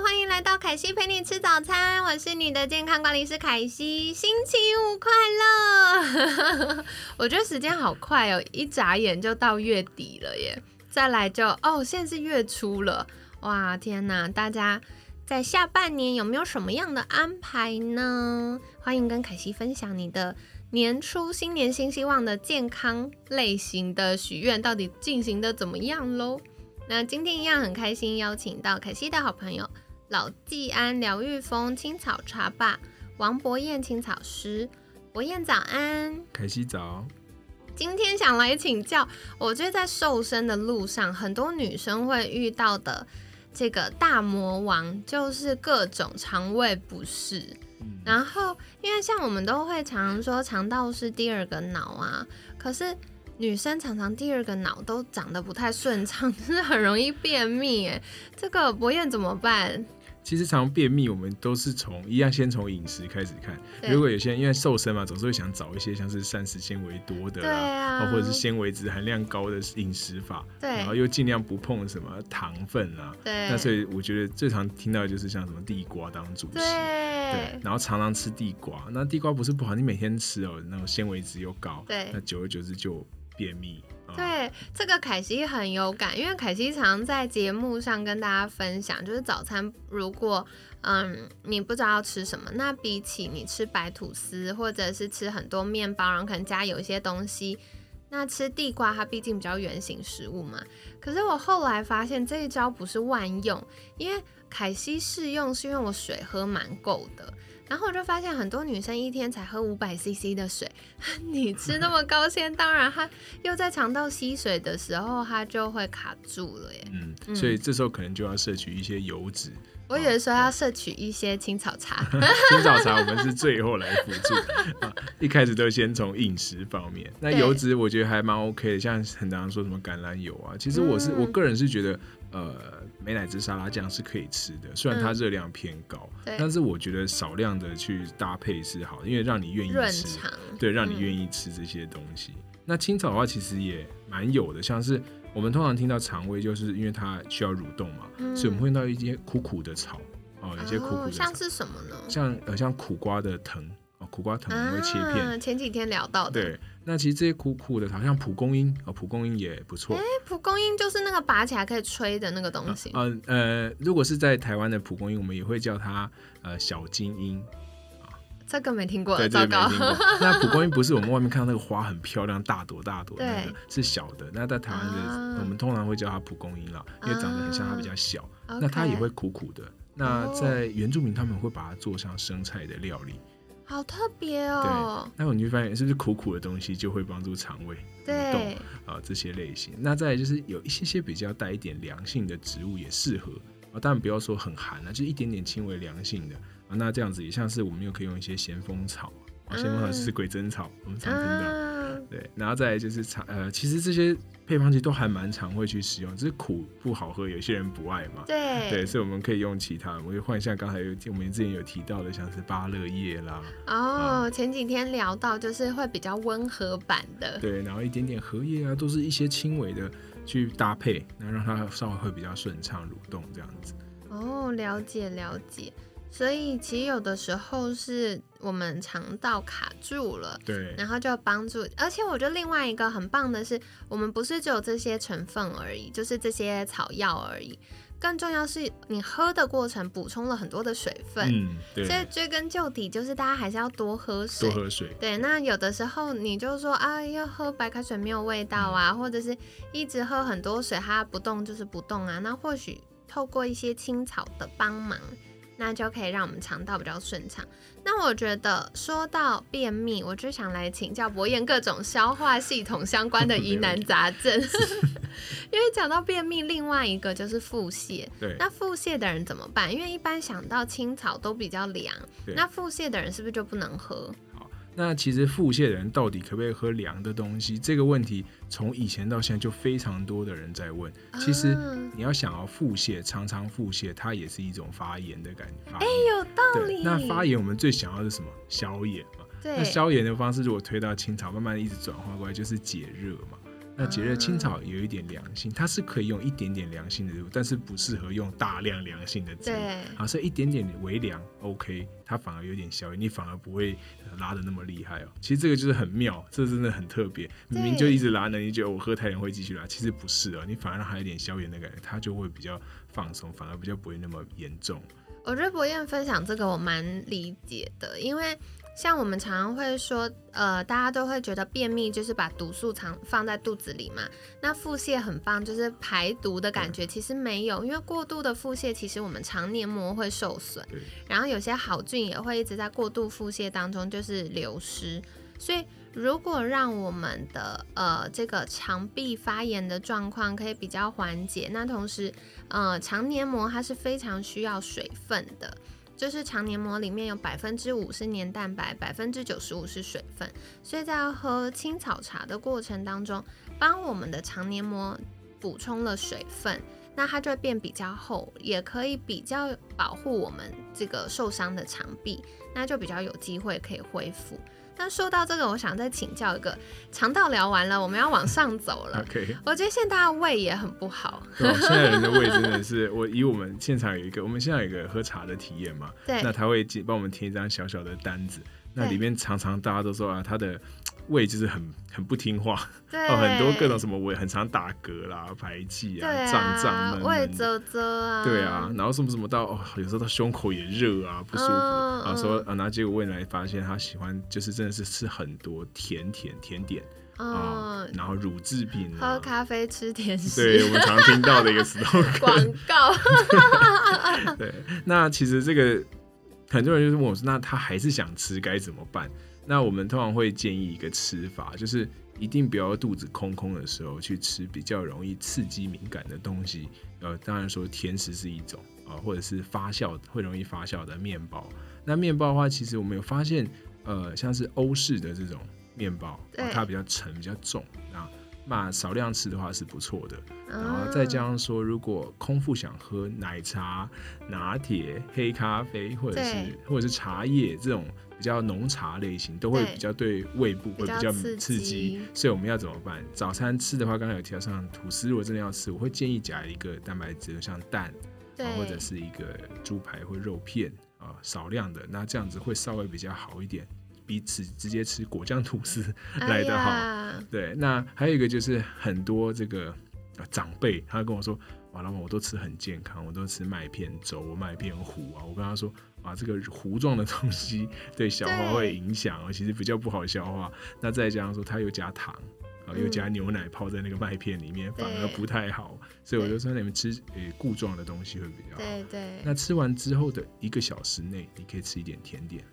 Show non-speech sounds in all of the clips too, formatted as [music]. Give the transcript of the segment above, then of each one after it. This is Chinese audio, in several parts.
欢迎来到凯西陪你吃早餐，我是你的健康管理师凯西，星期五快乐！[laughs] 我觉得时间好快哦，一眨眼就到月底了耶！再来就哦，现在是月初了，哇，天哪，大家在下半年有没有什么样的安排呢？欢迎跟凯西分享你的年初新年新希望的健康类型的许愿到底进行的怎么样喽？那今天一样很开心，邀请到凯西的好朋友老季安疗愈风青草茶吧王博彦青草师，博彦早安，凯西早。今天想来请教，我觉得在瘦身的路上，很多女生会遇到的这个大魔王就是各种肠胃不适。然后，因为像我们都会常常说肠道是第二个脑啊，可是女生常常第二个脑都长得不太顺畅，[laughs] 就是很容易便秘。哎，这个博彦怎么办？其实常便秘，我们都是从一样先从饮食开始看。如果有些人因为瘦身嘛，总是会想找一些像是膳食纤维多的啦，或者是纤维质含量高的饮食法，然后又尽量不碰什么糖分啊。对，那所以我觉得最常听到的就是像什么地瓜当主食，对，然后常常吃地瓜，那地瓜不是不好，你每天吃哦，那种纤维质又高，对，那久而久之就便秘。对这个凯西很有感，因为凯西常在节目上跟大家分享，就是早餐如果嗯你不知道吃什么，那比起你吃白吐司或者是吃很多面包，然后可能加有一些东西，那吃地瓜它毕竟比较圆形食物嘛。可是我后来发现这一招不是万用，因为凯西试用是因为我水喝蛮够的。然后我就发现很多女生一天才喝五百 CC 的水，[laughs] 你吃那么高纤，当然它又在肠道吸水的时候，它就会卡住了耶。嗯，所以这时候可能就要摄取一些油脂。我以为说要摄取一些青草茶，[laughs] 青草茶我们是最后来辅助，[laughs] 一开始都先从饮食方面。那油脂我觉得还蛮 OK 的，像很多人说什么橄榄油啊，其实我是我个人是觉得，呃，美乃滋沙拉酱是可以吃的，虽然它热量偏高，但是我觉得少量的去搭配是好，因为让你愿意吃，对，让你愿意吃这些东西。那青草的话其实也蛮有的，像是。我们通常听到肠胃，就是因为它需要蠕动嘛，所以我们会用到一些苦苦的草哦，有些苦苦的像是什么呢？像呃像苦瓜的藤哦，苦瓜藤我们会切片。前几天聊到的。对，那其实这些苦苦的，好像蒲公英哦，蒲公英也不错。哎，蒲公英就是那个拔起来可以吹的那个东西。呃呃，如果是在台湾的蒲公英，我们也会叫它呃小金英。这个没听过，糟糕。[laughs] 那蒲公英不是我们外面看到那个花很漂亮，大朵大朵那个，是小的。那在台湾的，我们通常会叫它蒲公英啦，因为长得很像，它比较小。那它也会苦苦的。那在原住民他们会把它做上生菜的料理，好特别哦。对，那你会发现是不是苦苦的东西就会帮助肠胃蠕动啊？这些类型。那再就是有一些些比较带一点凉性的植物也适合啊，当然不要说很寒啊，就一点点轻微凉性的啊。那这样子也像是我们又可以用一些咸丰草啊，咸丰草就是鬼针草，我们常听到。对，然后再就是常呃，其实这些配方其实都还蛮常会去使用，只是苦不好喝，有些人不爱嘛。对对，所以我们可以用其他，我就换像刚才有我们之前有提到的，像是芭乐叶啦。哦，前几天聊到就是会比较温和版的。对，然后一点点荷叶啊，都是一些轻微的去搭配，那让它稍微会比较顺畅蠕动这样子。哦，了解了解。所以其实有的时候是我们肠道卡住了，对，然后就帮助。而且我觉得另外一个很棒的是，我们不是只有这些成分而已，就是这些草药而已。更重要是你喝的过程补充了很多的水分，嗯，对。所以追根究底，就是大家还是要多喝水，多喝水。对，那有的时候你就说啊，要喝白开水没有味道啊，或者是一直喝很多水，它不动就是不动啊。那或许透过一些青草的帮忙。那就可以让我们肠道比较顺畅。那我觉得说到便秘，我就想来请教博彦各种消化系统相关的疑难杂症，[laughs] 因为讲到便秘，另外一个就是腹泻。对，那腹泻的人怎么办？因为一般想到青草都比较凉，那腹泻的人是不是就不能喝？好，那其实腹泻的人到底可不可以喝凉的东西？这个问题从以前到现在就非常多的人在问。其实你要想要腹泻，常常腹泻，它也是一种发炎的感觉。哎，有道理。那发炎我们最想要的是什么？消炎嘛。对。那消炎的方式如果推到清朝，慢慢一直转化过来，就是解热嘛。那解热青草有一点凉性，它是可以用一点点凉性的入，但是不适合用大量凉性的针。对，好，所以一点点微凉，OK，它反而有点消炎，你反而不会拉的那么厉害哦。其实这个就是很妙，这真的很特别。明明就一直拉呢，你觉得我喝太凉会继续拉，其实不是哦，你反而让它有点消炎的感觉，它就会比较放松，反而比较不会那么严重。我觉得博彦分享这个我蛮理解的，因为。像我们常常会说，呃，大家都会觉得便秘就是把毒素藏放在肚子里嘛。那腹泻很棒，就是排毒的感觉，其实没有，因为过度的腹泻，其实我们肠黏膜会受损，然后有些好菌也会一直在过度腹泻当中就是流失。所以如果让我们的呃这个肠壁发炎的状况可以比较缓解，那同时呃肠黏膜它是非常需要水分的。就是肠黏膜里面有百分之五是黏蛋白，百分之九十五是水分，所以在喝青草茶的过程当中，帮我们的肠黏膜补充了水分，那它就会变比较厚，也可以比较保护我们这个受伤的肠壁，那就比较有机会可以恢复。但说到这个，我想再请教一个，肠道聊完了，我们要往上走了。[laughs] OK，我觉得现在大家胃也很不好。现在人的胃真的是，我以我们现场有一个，我们现在有一个喝茶的体验嘛，对，那他会帮我们填一张小小的单子，那里面常常大家都说啊，他的。胃就是很很不听话，[laughs] 哦，很多各种什么胃很常打嗝啦、排气啊、胀胀闷。胃啧啧啊，对啊，然后什么什么到哦，有时候到胸口也热啊，不舒服。啊，说啊，然后结果胃来发现他喜欢就是真的是吃很多甜甜甜点。啊，然后乳制品，喝咖啡吃甜食，对我们常听到的一个 slogan [laughs] 广告，[laughs] 对，那其实这个很多人就是问我说，那他还是想吃该怎么办？那我们通常会建议一个吃法，就是一定不要肚子空空的时候去吃比较容易刺激敏感的东西。呃，当然说甜食是一种啊，或者是发酵会容易发酵的面包。那面包的话，其实我们有发现，呃，像是欧式的这种面包，它比较沉、比较重啊。那少量吃的话是不错的。然后再加上说，如果空腹想喝奶茶、拿铁、黑咖啡，或者是或者是茶叶这种。比较浓茶类型都会比较对胃部会比较刺激，所以我们要怎么办？早餐吃的话，刚刚有提到像吐司，如果真的要吃，我会建议加一个蛋白质，像蛋，或者是一个猪排或肉片啊，少量的，那这样子会稍微比较好一点，比此直接吃果酱吐司来的好。对，那还有一个就是很多这个长辈，他跟我说。哇，老板，我都吃很健康，我都吃麦片粥、麦片糊啊。我跟他说啊，这个糊状的东西对消化会影响哦，[laughs] 其实比较不好消化。那再加上说，它又加糖啊，又加牛奶泡在那个麦片里面，反而不太好。所以我就说，你们吃呃固状的东西会比较好。对对。那吃完之后的一个小时内，你可以吃一点甜点。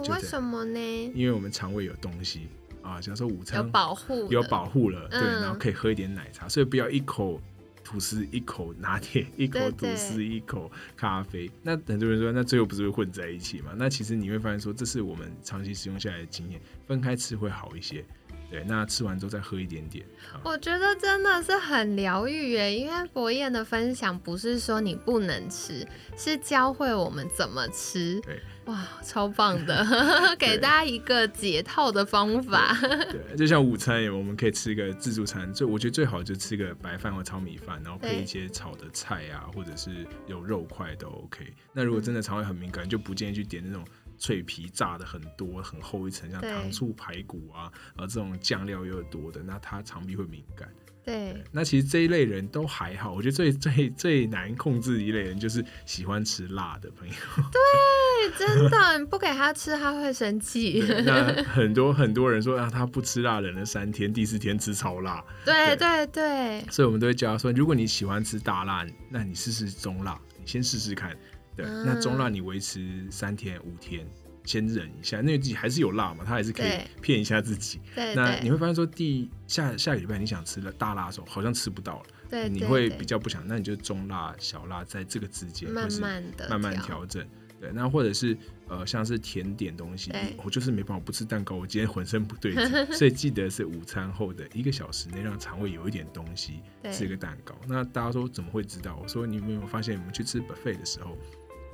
哦，为什么呢？因为我们肠胃有东西啊，假如说午餐有保护，有保护了，对，然后可以喝一点奶茶，所以不要一口。吐司一口拿铁，一口吐司一口咖啡。那很多人说，那最后不是会混在一起嘛？那其实你会发现说，这是我们长期使用下来的经验，分开吃会好一些。对，那吃完之后再喝一点点。我觉得真的是很疗愈耶，因为博彦的分享不是说你不能吃，是教会我们怎么吃。对，哇，超棒的，[laughs] 给大家一个解套的方法。对，就像午餐，我们可以吃一个自助餐，最我觉得最好就吃个白饭或炒米饭，然后配一些炒的菜啊，或者是有肉块都 OK。那如果真的肠胃很敏感，就不建议去点那种。脆皮炸的很多很厚一层，像糖醋排骨啊，呃，这种酱料又多的，那他肠壁会敏感。对，那其实这一类人都还好，我觉得最最最难控制一类人就是喜欢吃辣的朋友。[laughs] 对，真的不给他吃他会生气。[laughs] 那很多很多人说啊，他不吃辣，忍了三天，第四天吃超辣。对对对，所以我们都会教他说，如果你喜欢吃大辣，那你试试中辣，你先试试看。对，那中辣你维持三天五天，先忍一下，因为自己还是有辣嘛，他还是可以骗一下自己。对对那你会发现说，第下下个礼拜你想吃了大辣的时候，好像吃不到了，对，对你会比较不想，那你就中辣、小辣在这个之间，或慢是慢的慢慢调整。对，那或者是呃，像是甜点东西，我就是没办法不吃蛋糕，我今天浑身不对劲，[laughs] 所以记得是午餐后的一个小时内让肠胃有一点东西，对吃个蛋糕。那大家说怎么会知道？我说你有没有发现，我们去吃 buffet 的时候，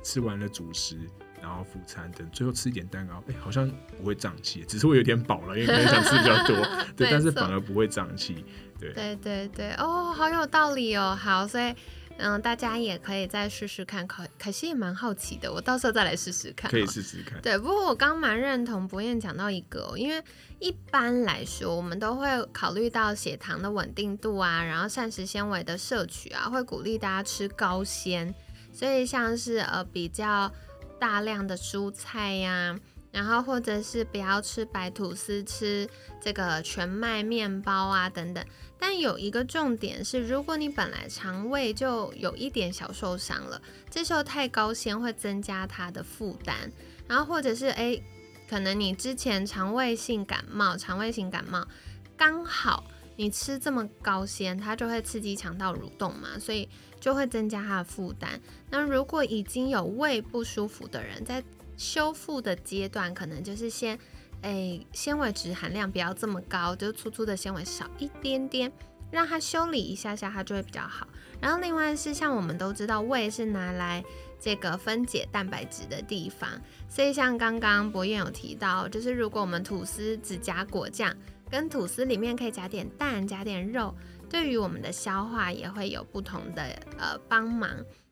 吃完了主食，然后副餐等，最后吃一点蛋糕，哎、好像不会胀气，只是会有点饱了，因为可能想吃比较多，[laughs] 对，但是反而不会胀气，对。对对对，哦，好有道理哦。好，所以嗯，大家也可以再试试看。可可惜也蛮好奇的，我到时候再来试试看。可以。试试看。对，不过我刚蛮认同博彦讲到一个、哦，因为一般来说，我们都会考虑到血糖的稳定度啊，然后膳食纤维的摄取啊，会鼓励大家吃高纤，所以像是呃比较大量的蔬菜呀、然后或者是不要吃白吐司，吃这个全麦面包啊等等。但有一个重点是，如果你本来肠胃就有一点小受伤了，这时候太高纤会增加它的负担，然后或者是诶，可能你之前肠胃性感冒、肠胃型感冒刚好你吃这么高纤，它就会刺激肠道蠕动嘛，所以就会增加它的负担。那如果已经有胃不舒服的人，在修复的阶段，可能就是先，诶，纤维质含量不要这么高，就粗粗的纤维少一点点，让它修理一下下，它就会比较好。然后另外是像我们都知道，胃是拿来这个分解蛋白质的地方，所以像刚刚博彦有提到，就是如果我们吐司只加果酱，跟吐司里面可以加点蛋、加点肉，对于我们的消化也会有不同的呃帮忙。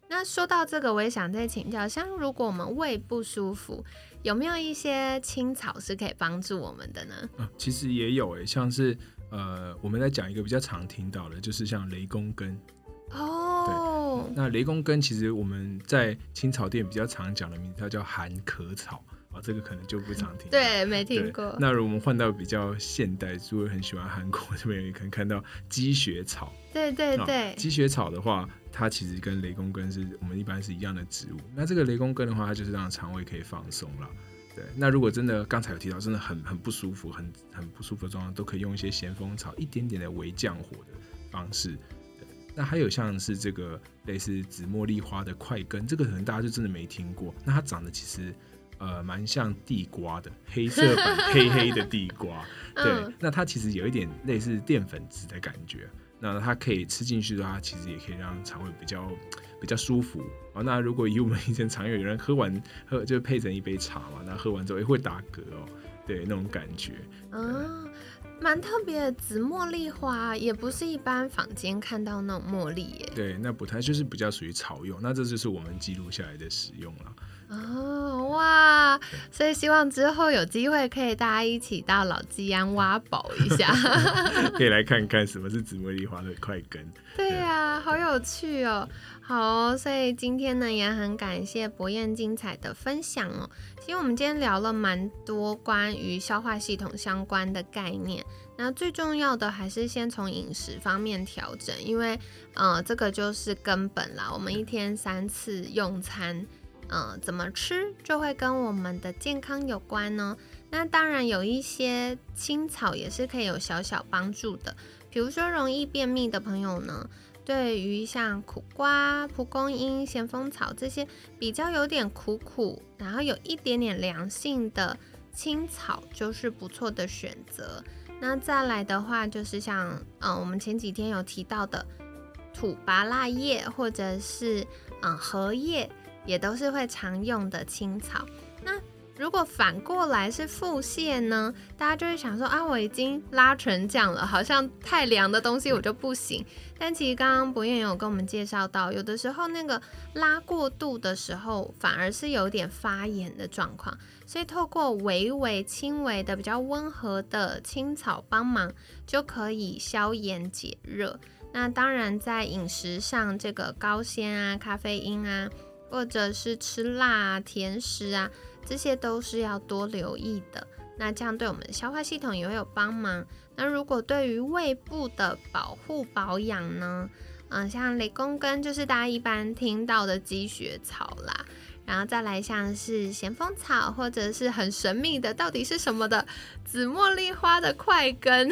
那说到这个，我也想再请教，像如果我们胃不舒服，有没有一些青草是可以帮助我们的呢？啊，其实也有诶，像是呃，我们在讲一个比较常听到的，就是像雷公根。哦，那雷公根其实我们在青草店比较常讲的名字，它叫含壳草啊，这个可能就不常听到。对，没听过。那如果我们换到比较现代，如果很喜欢韩国这边，也可能看到积雪草。对对啊对，积雪草的话，它其实跟雷公根是我们一般是一样的植物。那这个雷公根的话，它就是让肠胃可以放松了。对，那如果真的刚才有提到，真的很很不舒服，很很不舒服的状况，都可以用一些咸丰草，一点点的微降火的方式。对，那还有像是这个类似紫茉莉花的块根，这个可能大家就真的没听过。那它长得其实呃蛮像地瓜的，[laughs] 黑色版黑黑的地瓜。[laughs] 对嗯，那它其实有一点类似淀粉质的感觉。那它可以吃进去的话，其实也可以让肠胃比较比较舒服哦。那如果以我们以前常有有人喝完 [laughs] 喝就配成一杯茶嘛，那喝完之后也会打嗝哦，对那种感觉。嗯，蛮特别的。紫茉莉花也不是一般坊间看到那种茉莉耶。对，那不太就是比较属于草用，那这就是我们记录下来的使用了。哦哇，所以希望之后有机会可以大家一起到老基安挖宝一下。[laughs] 可以来看看什么是紫茉莉花的块根。对呀、好有趣哦。好哦所以今天呢也很感谢博彦精彩的分享哦。其实我们今天聊了蛮多关于消化系统相关的概念，那最重要的还是先从饮食方面调整，因为呃这个就是根本啦。我们一天三次用餐，呃怎么吃就会跟我们的健康有关呢。那当然有一些青草也是可以有小小帮助的，比如说容易便秘的朋友呢，对于像苦瓜、蒲公英、咸丰草这些比较有点苦苦，然后有一点点凉性的青草，就是不错的选择。那再来的话，就是像嗯、呃我们前几天有提到的土拔辣叶，或者是嗯、荷叶，也都是会常用的青草。那如果反过来是腹泻呢，大家就会想说啊，我已经拉成这样了，好像太凉的东西我就不行。但其实刚刚博彦有跟我们介绍到，有的时候那个拉过度的时候，反而是有点发炎的状况。所以透过微微轻微的、比较温和的青草帮忙，就可以消炎解热。那当然，在饮食上，这个高纤啊、咖啡因啊，或者是吃辣、甜食啊，这些都是要多留意的。那这样对我们消化系统也会有帮忙。那如果对于胃部的保护保养呢？嗯，像雷公根就是大家一般听到的积雪草啦，然后再来像是咸丰草，或者是很神秘的到底是什么的紫茉莉花的块根。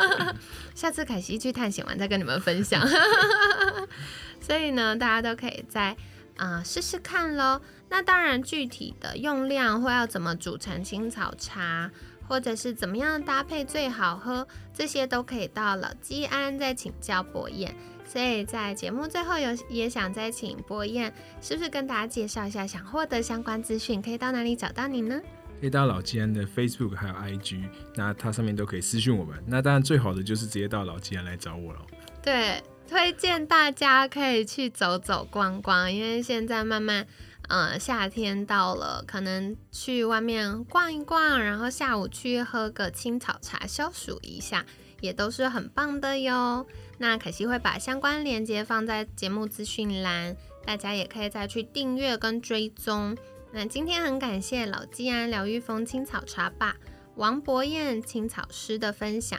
[laughs] 下次凯西去探险完再跟你们分享。[laughs] 所以呢，大家都可以在啊试试看喽。那当然，具体的用量或要怎么煮成青草茶，或者是怎么样搭配最好喝，这些都可以到老基安再请教博彦。所以在节目最后有也想再请博彦，是不是跟大家介绍一下，想获得相关资讯可以到哪里找到你呢？可以到老基安的 Facebook 还有 IG，那它上面都可以私讯我们。那当然最好的就是直接到老基安来找我了。对，推荐大家可以去走走逛逛，因为现在慢慢，呃，夏天到了，可能去外面逛一逛，然后下午去喝个青草茶消暑一下，也都是很棒的哟。那可惜会把相关链接放在节目资讯栏，大家也可以再去订阅跟追踪。那今天很感谢老基安疗愈风青草茶吧王博彦青草师的分享，